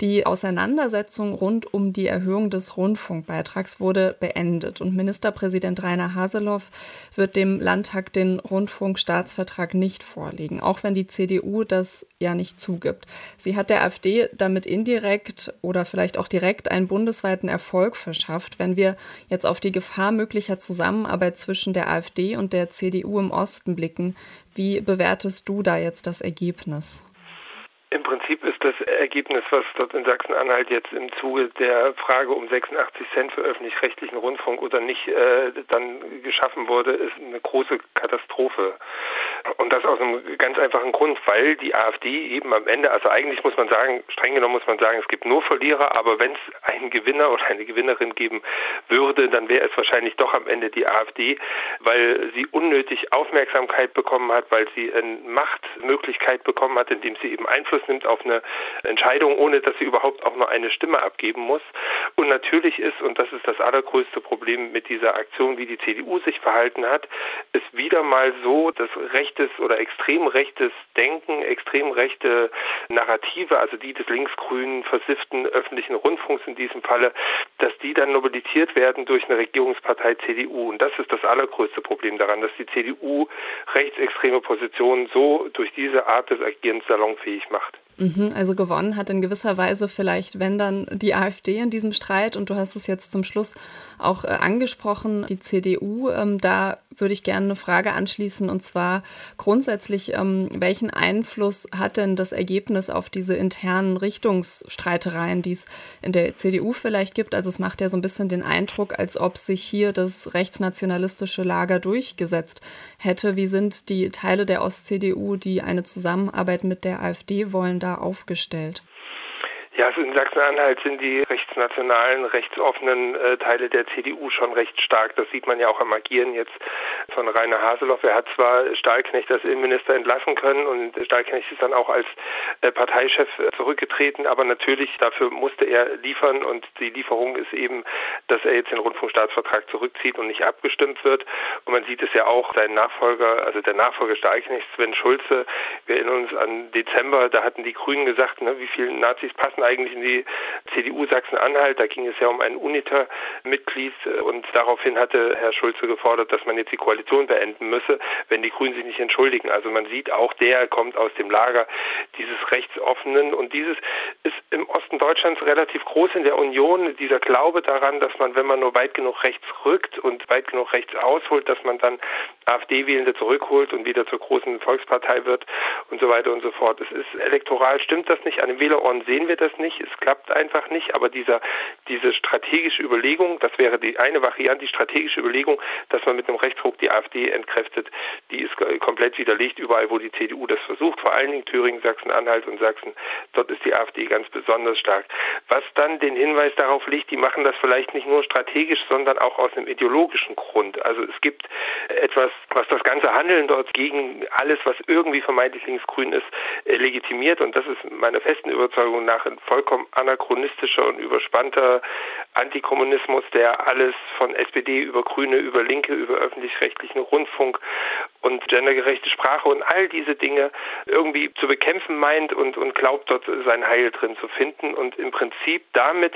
Die Auseinandersetzung rund um die Erhöhung des Rundfunkbeitrags wurde beendet und Ministerpräsident Rainer Haseloff wird dem Landtag den Rundfunkstaatsvertrag nicht vorlegen, auch wenn die CDU das ja nicht zugibt. Sie hat der AfD damit indirekt oder vielleicht auch direkt einen bundesweiten Erfolg verschafft. Wenn wir jetzt auf die Gefahr möglicher Zusammenarbeit zwischen der AfD und der CDU im Osten blicken, wie bewertest du da jetzt das Ergebnis? Im Prinzip ist das Ergebnis, was dort in Sachsen-Anhalt jetzt im Zuge der Frage um 86 Cent für öffentlich-rechtlichen Rundfunk oder nicht äh, dann geschaffen wurde, ist eine große Katastrophe. Und das aus einem ganz einfachen Grund, weil die AfD eben am Ende, also eigentlich muss man sagen, streng genommen muss man sagen, es gibt nur Verlierer, aber wenn es einen Gewinner oder eine Gewinnerin geben würde, dann wäre es wahrscheinlich doch am Ende die AfD, weil sie unnötig Aufmerksamkeit bekommen hat, weil sie eine Machtmöglichkeit bekommen hat, indem sie eben Einfluss nimmt auf eine Entscheidung, ohne dass sie überhaupt auch nur eine Stimme abgeben muss. Und natürlich ist, und das ist das allergrößte Problem mit dieser Aktion, wie die CDU sich verhalten hat, ist wieder mal so, dass rechtes oder extrem rechtes Denken, extrem rechte Narrative, also die des linksgrünen, versifften öffentlichen Rundfunks in diesem Falle, dass die dann nobilitiert werden durch eine Regierungspartei CDU. Und das ist das allergrößte Problem daran, dass die CDU rechtsextreme Positionen so durch diese Art des Agierens salonfähig macht. Mhm, also gewonnen hat in gewisser Weise vielleicht, wenn dann die AfD in diesem Streit, und du hast es jetzt zum Schluss auch äh, angesprochen, die CDU. Ähm, da würde ich gerne eine Frage anschließen, und zwar grundsätzlich, ähm, welchen Einfluss hat denn das Ergebnis auf diese internen Richtungsstreitereien, die es in der CDU vielleicht gibt? Also es macht ja so ein bisschen den Eindruck, als ob sich hier das rechtsnationalistische Lager durchgesetzt hätte. Wie sind die Teile der Ost-CDU, die eine Zusammenarbeit mit der AfD wollen, da aufgestellt? Ja, also in Sachsen-Anhalt sind die rechtsnationalen, rechtsoffenen äh, Teile der CDU schon recht stark. Das sieht man ja auch am Agieren jetzt von Rainer Haseloff. Er hat zwar Stahlknecht als Innenminister entlassen können und Stahlknecht ist dann auch als äh, Parteichef äh, zurückgetreten, aber natürlich dafür musste er liefern und die Lieferung ist eben, dass er jetzt den Rundfunkstaatsvertrag zurückzieht und nicht abgestimmt wird. Und man sieht es ja auch, sein Nachfolger, also der Nachfolger Stahlknecht, Sven Schulze, wir erinnern uns an Dezember, da hatten die Grünen gesagt, ne, wie viele Nazis passen passen eigentlich in die CDU Sachsen-Anhalt. Da ging es ja um ein UNITA-Mitglied und daraufhin hatte Herr Schulze gefordert, dass man jetzt die Koalition beenden müsse, wenn die Grünen sich nicht entschuldigen. Also man sieht auch, der kommt aus dem Lager dieses Rechtsoffenen und dieses ist im Osten Deutschlands relativ groß in der Union, dieser Glaube daran, dass man, wenn man nur weit genug rechts rückt und weit genug rechts ausholt, dass man dann AfD-Wählende zurückholt und wieder zur großen Volkspartei wird und so weiter und so fort. Es ist elektoral stimmt das nicht. An den Wählerohren sehen wir das nicht. Es klappt einfach nicht. Aber dieser, diese strategische Überlegung, das wäre die eine Variante, die strategische Überlegung, dass man mit einem Rechtsruck die AfD entkräftet, die ist komplett widerlegt überall, wo die CDU das versucht. Vor allen Dingen Thüringen, Sachsen-Anhalt und Sachsen. Dort ist die AfD ganz besonders stark. Was dann den Hinweis darauf legt, die machen das vielleicht nicht nur strategisch, sondern auch aus einem ideologischen Grund. Also es gibt etwas, was das ganze Handeln dort gegen alles, was irgendwie vermeintlich linksgrün ist, äh, legitimiert. Und das ist meiner festen Überzeugung nach ein vollkommen anachronistischer und überspannter Antikommunismus, der alles von SPD über Grüne, über Linke, über öffentlich-rechtlichen Rundfunk und gendergerechte Sprache und all diese Dinge irgendwie zu bekämpfen meint und, und glaubt, dort sein Heil drin zu finden und im Prinzip damit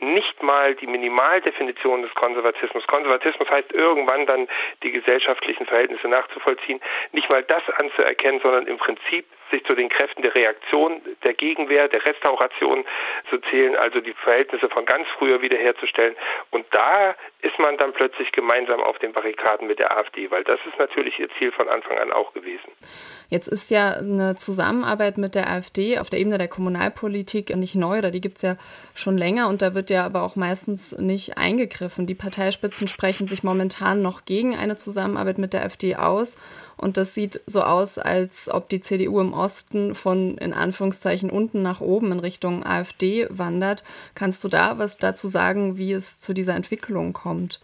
nicht mal die Minimaldefinition des Konservatismus, Konservatismus heißt irgendwann dann die gesellschaftlichen Verhältnisse nachzuvollziehen, nicht mal das anzuerkennen, sondern im Prinzip sich zu den Kräften der Reaktion, der Gegenwehr, der Restauration zu zählen, also die Verhältnisse von ganz früher wiederherzustellen. Und da ist man dann plötzlich gemeinsam auf den Barrikaden mit der AfD, weil das ist natürlich ihr Ziel von Anfang an auch gewesen. Jetzt ist ja eine Zusammenarbeit mit der AfD auf der Ebene der Kommunalpolitik nicht neu, oder die gibt es ja schon länger und da wird ja aber auch meistens nicht eingegriffen. Die Parteispitzen sprechen sich momentan noch gegen eine Zusammenarbeit mit der AfD aus und das sieht so aus, als ob die CDU im Osten von in Anführungszeichen unten nach oben in Richtung AfD wandert. Kannst du da was dazu sagen, wie es zu dieser Entwicklung kommt?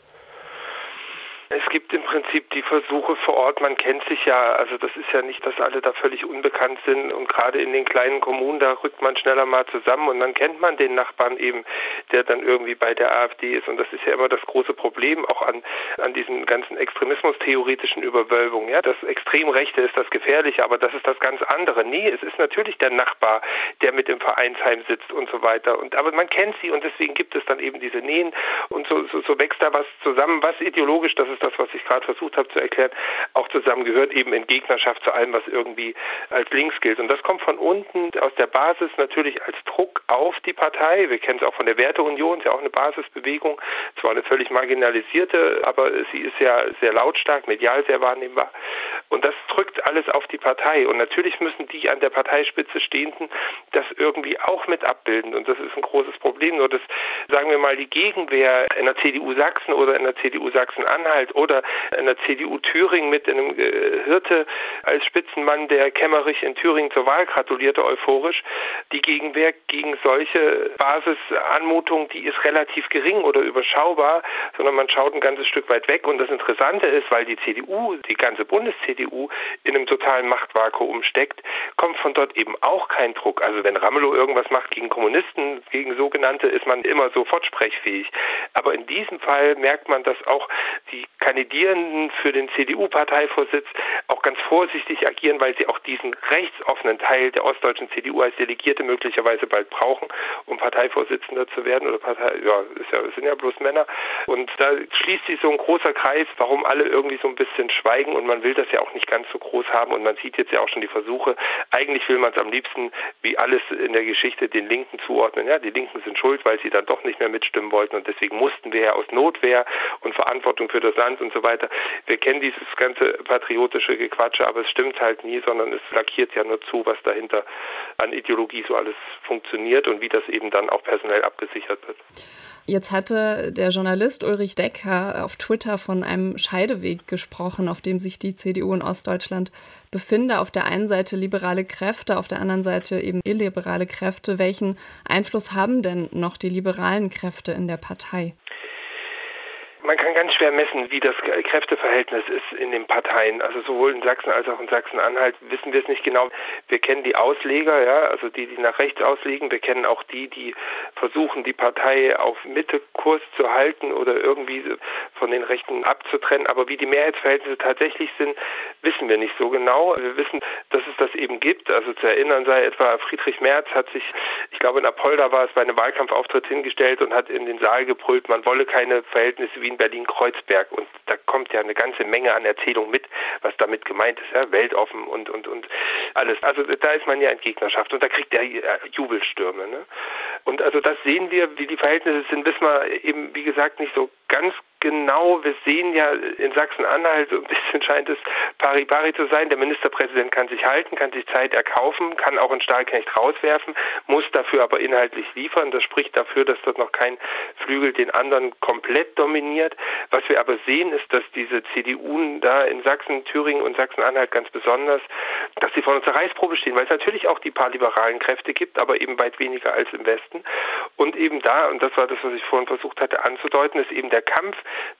Es gibt im Prinzip die Versuche vor Ort. Man kennt sich ja, also das ist ja nicht, dass alle da völlig unbekannt sind und gerade in den kleinen Kommunen, da rückt man schneller mal zusammen und dann kennt man den Nachbarn eben, der dann irgendwie bei der AfD ist und das ist ja immer das große Problem auch an, an diesen ganzen extremismustheoretischen Überwölbungen. Ja, das Extremrechte ist das Gefährliche, aber das ist das ganz andere. Nee, es ist natürlich der Nachbar, der mit im Vereinsheim sitzt und so weiter. Und aber man kennt sie und deswegen gibt es dann eben diese Nähen und so, so, so wächst da was zusammen, was ideologisch, das ist das, was ich gerade versucht habe zu erklären, auch zusammengehört, eben in Gegnerschaft zu allem, was irgendwie als links gilt. Und das kommt von unten aus der Basis natürlich als Druck auf die Partei. Wir kennen es auch von der Werteunion, ist ja auch eine Basisbewegung, zwar eine völlig marginalisierte, aber sie ist ja sehr lautstark, medial sehr wahrnehmbar. Und das drückt alles auf die Partei. Und natürlich müssen die an der Parteispitze Stehenden das irgendwie auch mit abbilden. Und das ist ein großes Problem. Nur das, sagen wir mal, die Gegenwehr in der CDU Sachsen oder in der CDU Sachsen-Anhalt oder in der CDU Thüringen mit einem äh, Hirte als Spitzenmann, der Kemmerich in Thüringen zur Wahl gratulierte, euphorisch. Die Gegenwehr gegen solche Basisanmutungen, die ist relativ gering oder überschaubar, sondern man schaut ein ganzes Stück weit weg. Und das Interessante ist, weil die CDU, die ganze Bundes-CDU in einem totalen Machtvakuum steckt, kommt von dort eben auch kein Druck. Also wenn Ramelow irgendwas macht gegen Kommunisten, gegen sogenannte, ist man immer sofort sprechfähig. Aber in diesem Fall merkt man, dass auch die Kandidierenden für den CDU-Parteivorsitz auch ganz vorsichtig agieren, weil sie auch diesen rechtsoffenen Teil der ostdeutschen CDU als Delegierte möglicherweise bald brauchen, um Parteivorsitzender zu werden oder Partei, ja, ist ja, sind ja bloß Männer. Und da schließt sich so ein großer Kreis, warum alle irgendwie so ein bisschen schweigen und man will das ja auch nicht ganz so groß haben und man sieht jetzt ja auch schon die Versuche, eigentlich will man es am liebsten, wie alles in der Geschichte, den Linken zuordnen. Ja, die Linken sind schuld, weil sie dann doch nicht mehr mitstimmen wollten und deswegen mussten wir ja aus Notwehr und Verantwortung für das Land und so weiter. Wir kennen dieses ganze patriotische Gequatsche, aber es stimmt halt nie, sondern es lackiert ja nur zu, was dahinter an Ideologie so alles funktioniert und wie das eben dann auch personell abgesichert wird. Jetzt hatte der Journalist Ulrich Decker auf Twitter von einem Scheideweg gesprochen, auf dem sich die CDU in Ostdeutschland befinde. Auf der einen Seite liberale Kräfte, auf der anderen Seite eben illiberale Kräfte. Welchen Einfluss haben denn noch die liberalen Kräfte in der Partei? Man kann ganz schwer messen, wie das Kräfteverhältnis ist in den Parteien. Also sowohl in Sachsen als auch in Sachsen-Anhalt wissen wir es nicht genau. Wir kennen die Ausleger, ja, also die, die nach rechts auslegen. Wir kennen auch die, die versuchen, die Partei auf Mittekurs zu halten oder irgendwie von den Rechten abzutrennen. Aber wie die Mehrheitsverhältnisse tatsächlich sind, wissen wir nicht so genau. Wir wissen, dass es das eben gibt. Also zu erinnern sei etwa Friedrich Merz hat sich, ich glaube in Apolda war es, bei einem Wahlkampfauftritt hingestellt und hat in den Saal gebrüllt, man wolle keine Verhältnisse wie in Berlin-Kreuzberg. Und da kommt ja eine ganze Menge an Erzählung mit, was damit gemeint ist, ja, weltoffen und, und, und alles. Also da ist man ja in Gegnerschaft und da kriegt er Jubelstürme. Ne? Und also das sehen wir, wie die Verhältnisse sind, wissen wir eben, wie gesagt, nicht so ganz genau. Wir sehen ja in Sachsen-Anhalt, so ein bisschen scheint es pari-pari zu sein. Der Ministerpräsident kann sich halten, kann sich Zeit erkaufen, kann auch einen Stahlknecht rauswerfen, muss dafür aber inhaltlich liefern. Das spricht dafür, dass dort noch kein Flügel den anderen komplett dominiert. Was wir aber sehen, ist, dass diese CDU da in Sachsen, Thüringen und Sachsen-Anhalt ganz besonders, dass sie vor einer Zerreißprobe stehen, weil es natürlich auch die paar liberalen Kräfte gibt, aber eben weit weniger als im Westen. Und eben da, und das war das, was ich vorhin versucht hatte anzudeuten, ist eben der Kampf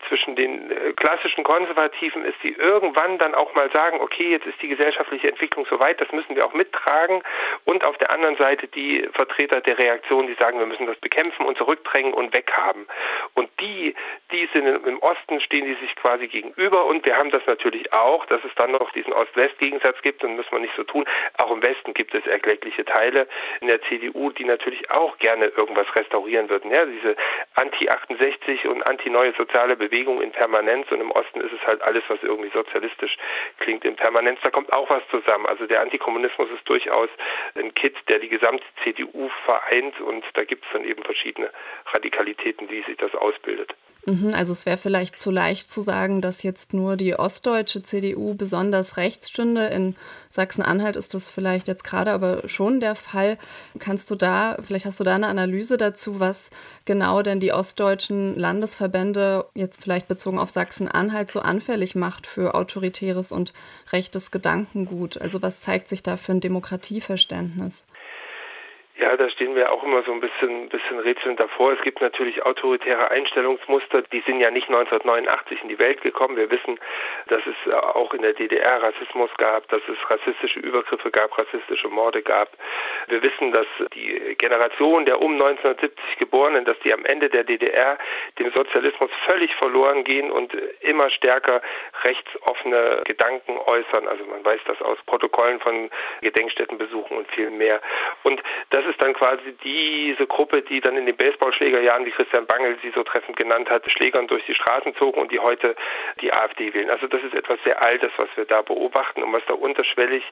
zwischen den äh, klassischen Konservativen ist, die irgendwann dann auch mal sagen, okay, jetzt ist die gesellschaftliche Entwicklung so weit, das müssen wir auch mittragen. Und auf der anderen Seite die Vertreter der Reaktion, die sagen, wir müssen das bekämpfen und zurückdrängen und weghaben. Und die, die sind im Osten, stehen die sich quasi gegenüber. Und wir haben das natürlich auch, dass es dann noch diesen Ost-West-Gegensatz gibt und muss man nicht so tun. Auch im Westen gibt es erkleckliche Teile in der CDU, die natürlich auch gerne irgendwas restaurieren würden. Ja, diese Anti-68 und Anti-Neue soziale Bewegung in Permanenz und im Osten ist es halt alles, was irgendwie sozialistisch klingt in Permanenz. Da kommt auch was zusammen. Also der Antikommunismus ist durchaus ein Kit, der die gesamte CDU vereint und da gibt es dann eben verschiedene Radikalitäten, wie sich das ausbildet. Mhm, also es wäre vielleicht zu leicht zu sagen, dass jetzt nur die ostdeutsche CDU besonders rechts stünde. In Sachsen-Anhalt ist das vielleicht jetzt gerade aber schon der Fall. Kannst du da, vielleicht hast du da eine Analyse dazu, was genau denn die ostdeutschen Landesverbände jetzt vielleicht bezogen auf Sachsen-Anhalt so anfällig macht für autoritäres und rechtes Gedankengut? Also was zeigt sich da für ein Demokratieverständnis? Ja, da stehen wir auch immer so ein bisschen, bisschen rätselnd davor. Es gibt natürlich autoritäre Einstellungsmuster, die sind ja nicht 1989 in die Welt gekommen. Wir wissen, dass es auch in der DDR Rassismus gab, dass es rassistische Übergriffe gab, rassistische Morde gab. Wir wissen, dass die Generation der um 1970 Geborenen, dass die am Ende der DDR dem Sozialismus völlig verloren gehen und immer stärker rechtsoffene Gedanken äußern. Also man weiß das aus Protokollen von Gedenkstättenbesuchen und viel mehr. Und das ist dann quasi diese Gruppe, die dann in den Baseballschlägerjahren, wie Christian Bangel sie so treffend genannt hat, Schlägern durch die Straßen zogen und die heute die AfD wählen. Also das ist etwas sehr Altes, was wir da beobachten und was da unterschwellig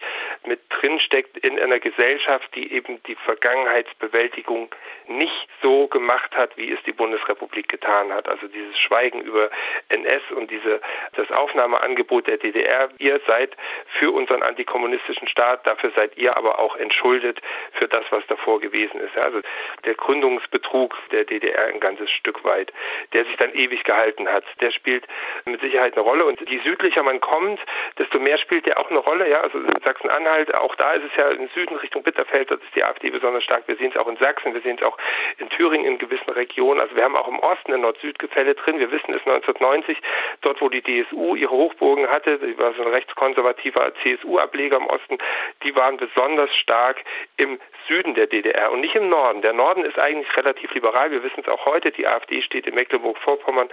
mit drinsteckt in einer Gesellschaft, die eben die Vergangenheitsbewältigung nicht so gemacht hat, wie es die Bundesrepublik getan hat. Also dieses Schweigen über NS und diese, das Aufnahmeangebot der DDR. Ihr seid für unseren antikommunistischen Staat, dafür seid ihr aber auch entschuldet für das, was davor davor gewesen ist. Also der Gründungsbetrug der DDR ein ganzes Stück weit, der sich dann ewig gehalten hat, der spielt mit Sicherheit eine Rolle. Und je südlicher man kommt, desto mehr spielt der auch eine Rolle. Ja, also Sachsen-Anhalt, auch da ist es ja im Süden Richtung Bitterfeld, dort ist die AfD besonders stark. Wir sehen es auch in Sachsen, wir sehen es auch in Thüringen in gewissen Regionen. Also wir haben auch im Osten ein Nord-Süd-Gefälle drin. Wir wissen es 1990, dort wo die DSU ihre Hochburgen hatte, die war so ein rechtskonservativer CSU-Ableger im Osten, die waren besonders stark im Süden der DDR und nicht im Norden. Der Norden ist eigentlich relativ liberal. Wir wissen es auch heute. Die AfD steht in Mecklenburg-Vorpommern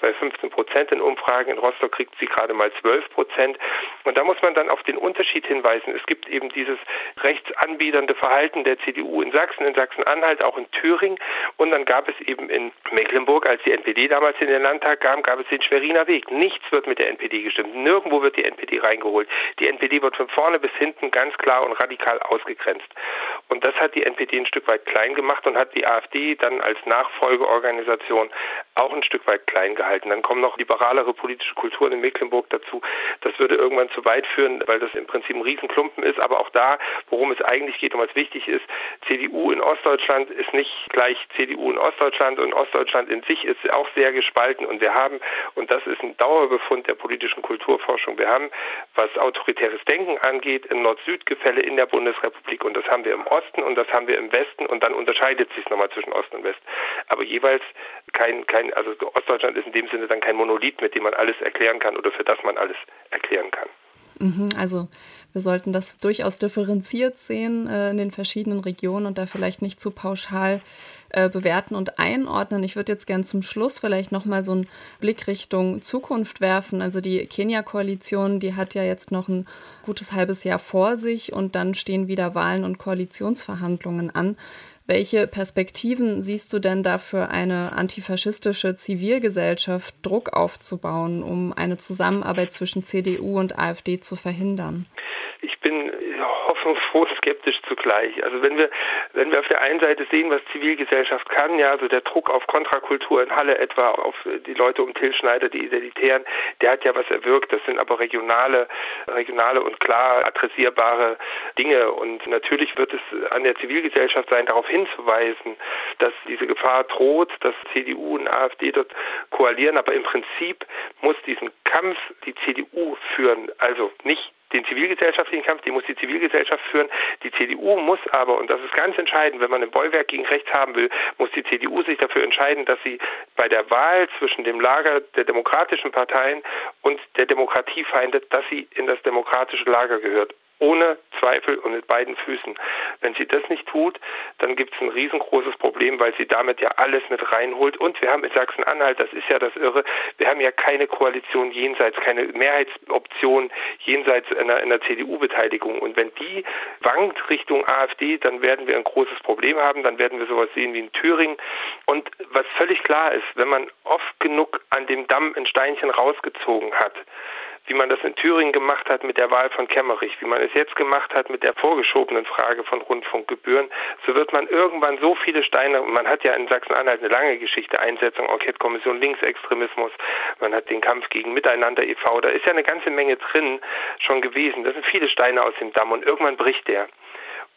bei 15 Prozent in Umfragen. In Rostock kriegt sie gerade mal 12 Prozent. Und da muss man dann auf den Unterschied hinweisen. Es gibt eben dieses rechtsanbiedernde Verhalten der CDU in Sachsen, in Sachsen-Anhalt, auch in Thüringen. Und dann gab es eben in Mecklenburg, als die NPD damals in den Landtag kam, gab es den Schweriner Weg. Nichts wird mit der NPD gestimmt. Nirgendwo wird die NPD reingeholt. Die NPD wird von vorne bis hinten ganz klar und radikal ausgegrenzt. Und das hat die NPD ein Stück weit klein gemacht und hat die AfD dann als Nachfolgeorganisation auch ein Stück weit klein gehalten. Dann kommen noch liberalere politische Kulturen in Mecklenburg dazu. Das würde irgendwann zu weit führen, weil das im Prinzip ein Riesenklumpen ist. Aber auch da, worum es eigentlich geht und was wichtig ist, CDU in Ostdeutschland ist nicht gleich CDU in Ostdeutschland und Ostdeutschland in sich ist auch sehr gespalten. Und wir haben, und das ist ein Dauerbefund der politischen Kulturforschung, wir haben, was autoritäres Denken angeht, ein Nord-Süd-Gefälle in der Bundesrepublik und das haben wir im Osten und das haben wir im Westen und dann unterscheidet sich nochmal zwischen Ost und West. Aber jeweils kein, kein, also Ostdeutschland ist in dem Sinne dann kein Monolith, mit dem man alles erklären kann oder für das man alles erklären kann. Mhm, also wir sollten das durchaus differenziert sehen äh, in den verschiedenen Regionen und da vielleicht nicht zu pauschal äh, bewerten und einordnen. Ich würde jetzt gern zum Schluss vielleicht nochmal so einen Blick Richtung Zukunft werfen. Also die Kenia-Koalition, die hat ja jetzt noch ein gutes halbes Jahr vor sich und dann stehen wieder Wahlen und Koalitionsverhandlungen an. Welche Perspektiven siehst du denn da für eine antifaschistische Zivilgesellschaft, Druck aufzubauen, um eine Zusammenarbeit zwischen CDU und AfD zu verhindern? Ich bin hoffnungsfroh skeptisch zugleich. Also wenn wir, wenn wir auf der einen Seite sehen, was Zivilgesellschaft kann, ja, also der Druck auf Kontrakultur in Halle etwa, auf die Leute um Till Schneider, die Identitären, der hat ja was erwirkt. Das sind aber regionale, regionale und klar adressierbare Dinge. Und natürlich wird es an der Zivilgesellschaft sein, darauf hinzuweisen, dass diese Gefahr droht, dass CDU und AfD dort koalieren. Aber im Prinzip muss diesen Kampf die CDU führen. Also nicht den zivilgesellschaftlichen Kampf, den muss die Zivilgesellschaft führen. Die CDU muss aber, und das ist ganz entscheidend, wenn man ein Bollwerk gegen rechts haben will, muss die CDU sich dafür entscheiden, dass sie bei der Wahl zwischen dem Lager der demokratischen Parteien und der Demokratiefeinde, dass sie in das demokratische Lager gehört ohne Zweifel und mit beiden Füßen. Wenn sie das nicht tut, dann gibt es ein riesengroßes Problem, weil sie damit ja alles mit reinholt. Und wir haben in Sachsen-Anhalt, das ist ja das Irre, wir haben ja keine Koalition jenseits, keine Mehrheitsoption jenseits einer, einer CDU-Beteiligung. Und wenn die wankt Richtung AfD, dann werden wir ein großes Problem haben. Dann werden wir sowas sehen wie in Thüringen. Und was völlig klar ist, wenn man oft genug an dem Damm ein Steinchen rausgezogen hat, wie man das in Thüringen gemacht hat mit der Wahl von Kemmerich, wie man es jetzt gemacht hat mit der vorgeschobenen Frage von Rundfunkgebühren, so wird man irgendwann so viele Steine, man hat ja in Sachsen-Anhalt eine lange Geschichte, Einsetzung, Enquete-Kommission, Linksextremismus, man hat den Kampf gegen Miteinander e.V., da ist ja eine ganze Menge drin schon gewesen. Das sind viele Steine aus dem Damm und irgendwann bricht der.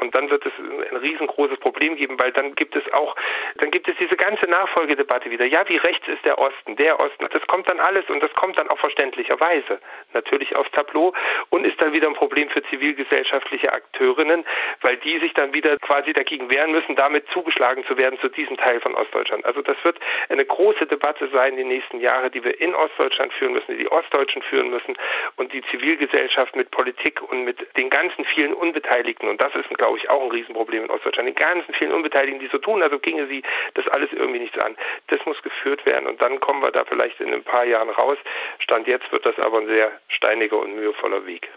Und dann wird es ein riesengroßes Problem geben, weil dann gibt es auch, dann gibt es diese ganze Nachfolgedebatte wieder. Ja, wie rechts ist der Osten, der Osten. Das kommt dann alles und das kommt dann auch verständlicherweise natürlich aufs Tableau und ist dann wieder ein Problem für zivilgesellschaftliche Akteurinnen, weil die sich dann wieder quasi dagegen wehren müssen, damit zugeschlagen zu werden zu diesem Teil von Ostdeutschland. Also das wird eine große Debatte sein die nächsten Jahre, die wir in Ostdeutschland führen müssen, die die Ostdeutschen führen müssen und die Zivilgesellschaft mit Politik und mit den ganzen vielen Unbeteiligten. Und das ist, glaube ich, auch ein Riesenproblem in Ostdeutschland. Den ganzen vielen Unbeteiligten, die so tun, also ginge sie das alles irgendwie nichts an. Das muss geführt werden und dann kommen wir da vielleicht in ein paar Jahren raus. Stand jetzt wird das aber ein sehr steiniger und mühevoller Weg.